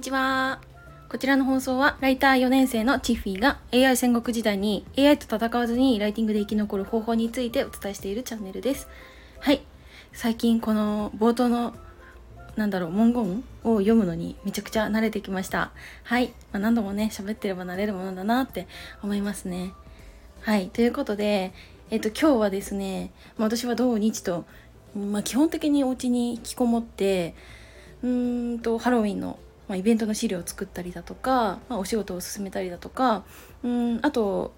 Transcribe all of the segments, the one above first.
にちは。こちらの放送は、ライター4年生のチッフィーが AI 戦国時代に AI と戦わずにライティングで生き残る方法についてお伝えしているチャンネルです。はい。最近この冒頭のなんだろう文言を読むのにめちゃくちゃ慣れてきましたはい、まあ、何度もね喋ってれば慣れるものだなって思いますねはいということでえっと今日はですね、まあ、私は土日と、まあ、基本的にお家に引きこもってうーんとハロウィンの、まあ、イベントの資料を作ったりだとか、まあ、お仕事を進めたりだとかうんあと、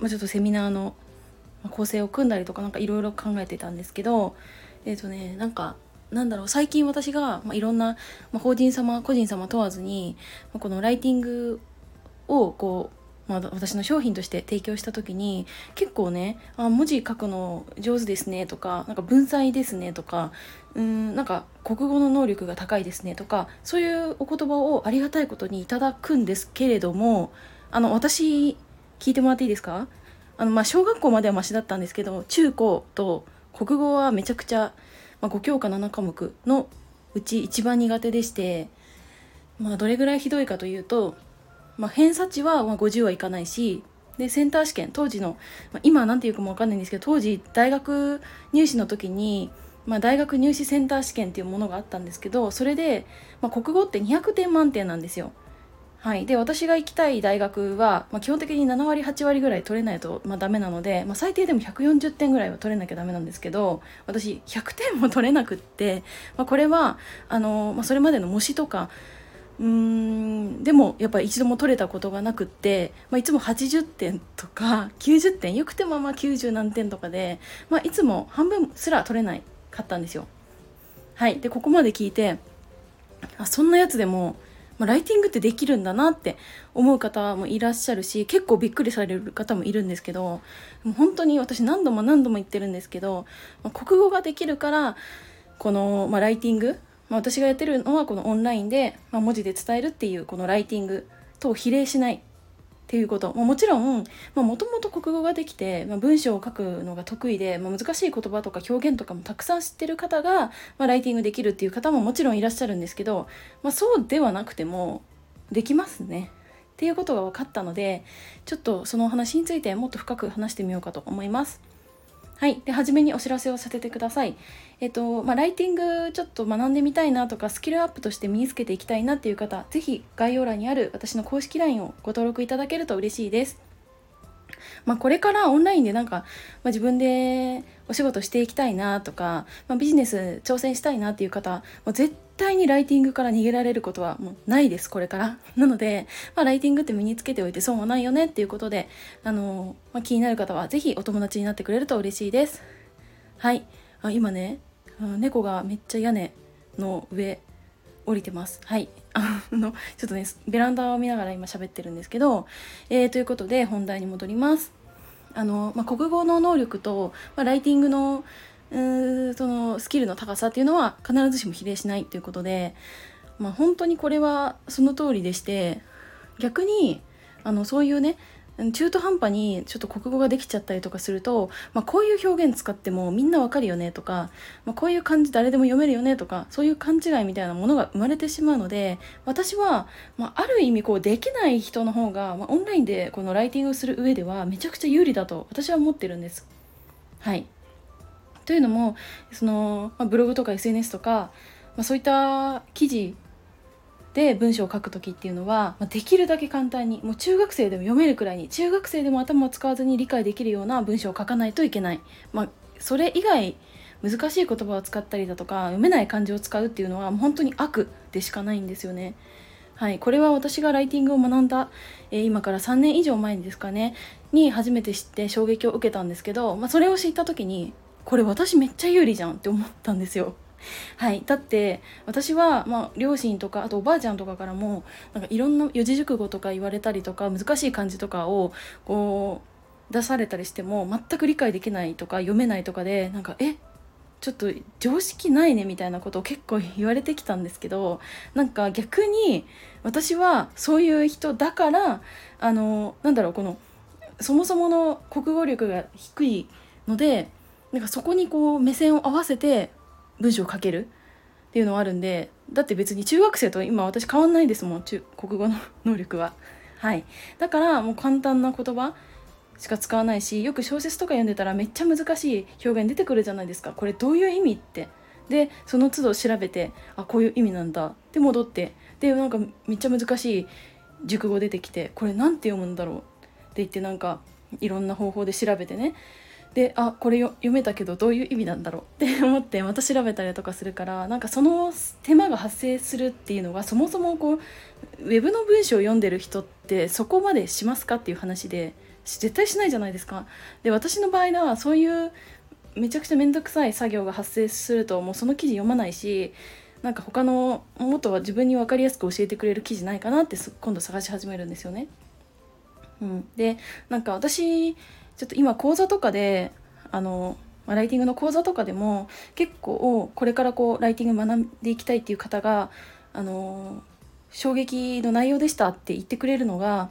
まあ、ちょっとセミナーの構成を組んだりとか何かいろいろ考えてたんですけどえっ、ー、とねなんかなんだろう最近私が、まあ、いろんな、まあ、法人様個人様問わずに、まあ、このライティングをこうまあ、私の商品として提供した時に結構ね「あ文字書くの上手ですね」とか「なんか文才ですね」とか「うんなんか国語の能力が高いですね」とかそういうお言葉をありがたいことにいただくんですけれどもあの私聞いてもらっていいですか？あの、まあ、小学校まではマシだったんですけど中高と国語はめちゃくちゃ、まあ、5教科7科目のうち一番苦手でして、まあ、どれぐらいひどいかというとまあ、偏差値はま50はいかないしでセンター試験当時の、まあ、今は何て言うかも分かんないんですけど当時大学入試の時に、まあ、大学入試センター試験っていうものがあったんですけどそれで、ま、国語って200点満点なんですよ。はい、で私が行きたい大学は、まあ、基本的に7割8割ぐらい取れないと、まあ、ダメなので、まあ、最低でも140点ぐらいは取れなきゃダメなんですけど私100点も取れなくって、まあ、これはあの、まあ、それまでの模試とかうーんでもやっぱり一度も取れたことがなくって、まあ、いつも80点とか 90点よくてもまあ90何点とかで、まあ、いつも半分すら取れないかったんですよ。はいでここまで聞いてあそんなやつでも、まあ、ライティングってできるんだなって思う方もいらっしゃるし結構びっくりされる方もいるんですけどもう本当に私何度も何度も言ってるんですけど、まあ、国語ができるからこの、まあ、ライティングまあ、私がやってるのはこのオンラインで、まあ、文字で伝えるっていうこのライティングと比例しないっていうこと、まあ、もちろんもともと国語ができて、まあ、文章を書くのが得意で、まあ、難しい言葉とか表現とかもたくさん知ってる方が、まあ、ライティングできるっていう方ももちろんいらっしゃるんですけど、まあ、そうではなくてもできますね。っていうことが分かったのでちょっとそのお話についてもっと深く話してみようかと思います。はい。で、初めにお知らせをさせてください。えっと、まあ、ライティングちょっと学んでみたいなとか、スキルアップとして身につけていきたいなっていう方、ぜひ概要欄にある私の公式 LINE をご登録いただけると嬉しいです。まあ、これからオンラインでなんか、まあ、自分でお仕事していきたいなとか、まあ、ビジネス挑戦したいなっていう方もう絶対にライティングから逃げられることはもうないですこれから。なので、まあ、ライティングって身につけておいて損はないよねっていうことであの、まあ、気になる方は是非お友達になってくれると嬉しいです。はい。あ今ね猫がめっちゃ屋根の上降りてます。はい。あのちょっとねベランダを見ながら今喋ってるんですけど、えー、ということで本題に戻ります。あの、まあ、国語の能力と、まあ、ライティングのうそのスキルの高さっていうのは必ずしも比例しないということで、まあ、本当にこれはその通りでして逆にあのそういうね中途半端にちょっと国語ができちゃったりとかすると、まあ、こういう表現使ってもみんなわかるよねとか、まあ、こういう漢字誰でも読めるよねとかそういう勘違いみたいなものが生まれてしまうので私は、まあ、ある意味こうできない人の方が、まあ、オンラインでこのライティングをする上ではめちゃくちゃ有利だと私は思ってるんです。はいというのもその、まあ、ブログとか SNS とか、まあ、そういった記事で文章を書く時っていうのは、まあ、できるだけ簡単にもう中学生でも読めるくらいに中学生でも頭を使わずに理解できるような文章を書かないといけない、まあ、それ以外難しい言葉を使ったりだとか読めない漢字を使うっていうのはもう本当に悪でしかないんですよね。はい、これは私がライティングを学んだ、えー、今から3年以上前ですかねに初めて知って衝撃を受けたんですけど、まあ、それを知った時にこれ私めっちゃ有利じゃんって思ったんですよ。はい、だって私は、まあ、両親とかあとおばあちゃんとかからもなんかいろんな四字熟語とか言われたりとか難しい漢字とかをこう出されたりしても全く理解できないとか読めないとかでなんかえ？ちょっと常識ないねみたいなことを結構言われてきたんですけどなんか逆に私はそういう人だからあのなんだろうこのそもそもの国語力が低いのでなんかそこにこう目線を合わせて文章を書けるっていうのはあるんでだって別に中学生と今私変わんないですもん中国語の能力は。はい、だからもう簡単な言葉しか使わないしよく小説とか読んでたらめっちゃ難しい表現出てくるじゃないですか。これどういう意味って。でその都度調べてあこういう意味なんだ。で戻って。でなんかめっちゃ難しい熟語出てきてこれ何て読むんだろう。って言ってなんかいろんな方法で調べてね。であこれ読めたけどどういう意味なんだろうって 思ってまた調べたりとかするからなんかその手間が発生するっていうのがそもそもこうウェブの文章を読んでる人ってそこまでしますかっていう話で絶対しないじゃないですか。で私の場合はそういうめちゃくちゃ面倒くさい作業が発生するともうその記事読まないしなんか他のもっとは自分に分かりやすく教えてくれる記事ないかなって今度探し始めるんですよね。うん、でなんか私ちょっと今講座とかであのライティングの講座とかでも結構これからこうライティング学んでいきたいっていう方があの衝撃の内容でしたって言ってくれるのが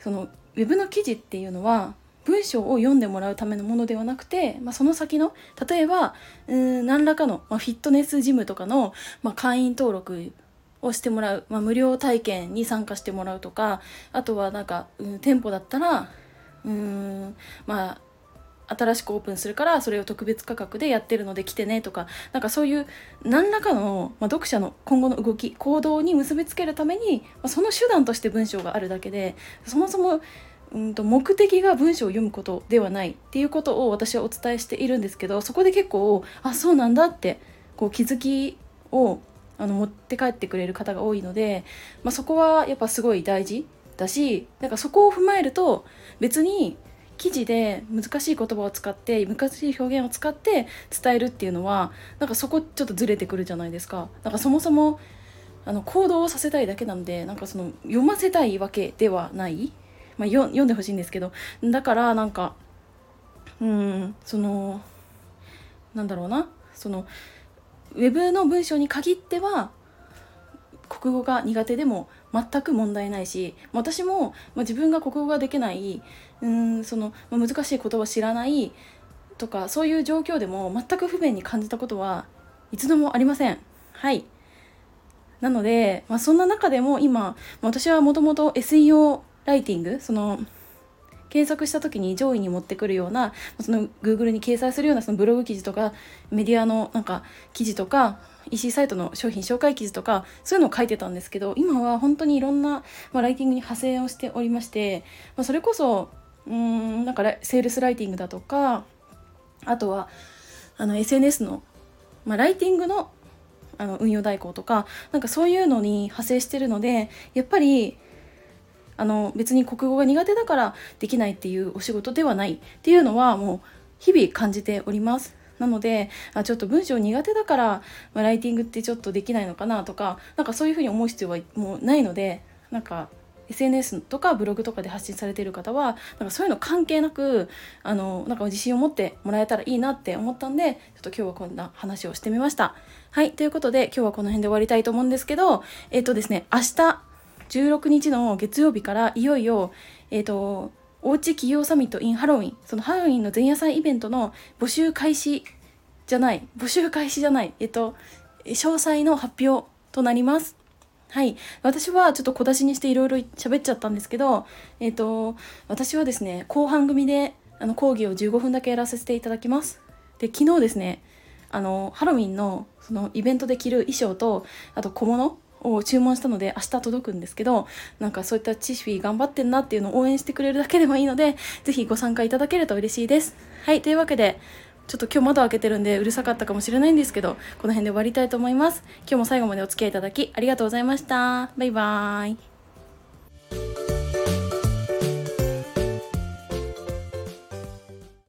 そのウェブの記事っていうのは文章を読んでもらうためのものではなくて、まあ、その先の例えばうん何らかの、まあ、フィットネスジムとかの、まあ、会員登録をしてもらう、まあ、無料体験に参加してもらうとかあとはなんか、うん、店舗だったらうーん。まあ新しくオープンするからそれを特別価格でやってるので来てねとかなんかそういう何らかの、まあ、読者の今後の動き行動に結びつけるために、まあ、その手段として文章があるだけでそもそもうんと目的が文章を読むことではないっていうことを私はお伝えしているんですけどそこで結構あそうなんだってこう気づきをあの持って帰ってくれる方が多いので、まあ、そこはやっぱすごい大事だしなんかそこを踏まえると別に記事で難しい言葉を使って難しい表現を使って伝えるっていうのはなんかそこちょっとずれてくるじゃないですか。なんかそもそもあの行動をさせたいだけなんでなんかその読ませたいわけではない。まあ、読んでほしいんですけど。だからなんかうんそのなんだろうな。そのウェブの文章に限っては国語が苦手でも全く問題ないし私も、まあ、自分が国語ができないうんその、まあ、難しい言葉を知らないとかそういう状況でも全く不便に感じたことはいつでもありません。はいなので、まあ、そんな中でも今私はもともと SEO ライティングその検索した時に上位に持ってくるようなその Google に掲載するようなそのブログ記事とかメディアのなんか記事とか EC サイトの商品紹介記事とかそういうのを書いてたんですけど今は本当にいろんな、まあ、ライティングに派生をしておりまして、まあ、それこそうんなんかセールスライティングだとかあとはあの SNS の、まあ、ライティングのあの運用代行とかなんかそういうのに派生してるのでやっぱりあの別に国語が苦手だからできないっていうお仕事ではないっていうのはもう日々感じております。なのであちょっと文章苦手だから、まあ、ライティングってちょっとできないのかなとかなんかそういうふうに思う必要はもうないのでなんか SNS とかブログとかで発信されている方はなんかそういうの関係なくあのなんか自信を持ってもらえたらいいなって思ったんでちょっと今日はこんな話をしてみました。はいということで今日はこの辺で終わりたいと思うんですけどえっ、ー、とですね明日16日の月曜日からいよいよ、えっ、ー、と、おうち企業サミット in ハロウィン、そのハロウィンの前夜祭イベントの募集開始じゃない、募集開始じゃない、えっ、と、詳細の発表となります。はい。私はちょっと小出しにしていろいろ喋っちゃったんですけど、えっ、と、私はですね、後半組であの講義を15分だけやらせていただきます。で、昨日ですね、あの、ハロウィンのそのイベントで着る衣装と、あと小物を注文したので明日届くんですけどなんかそういったチフィー頑張ってんなっていうのを応援してくれるだけでもいいので是非ご参加いただけると嬉しいですはいというわけでちょっと今日窓開けてるんでうるさかったかもしれないんですけどこの辺で終わりたいと思います。今日も最後までお付き合いいただきありがとうございました。バイバーイ。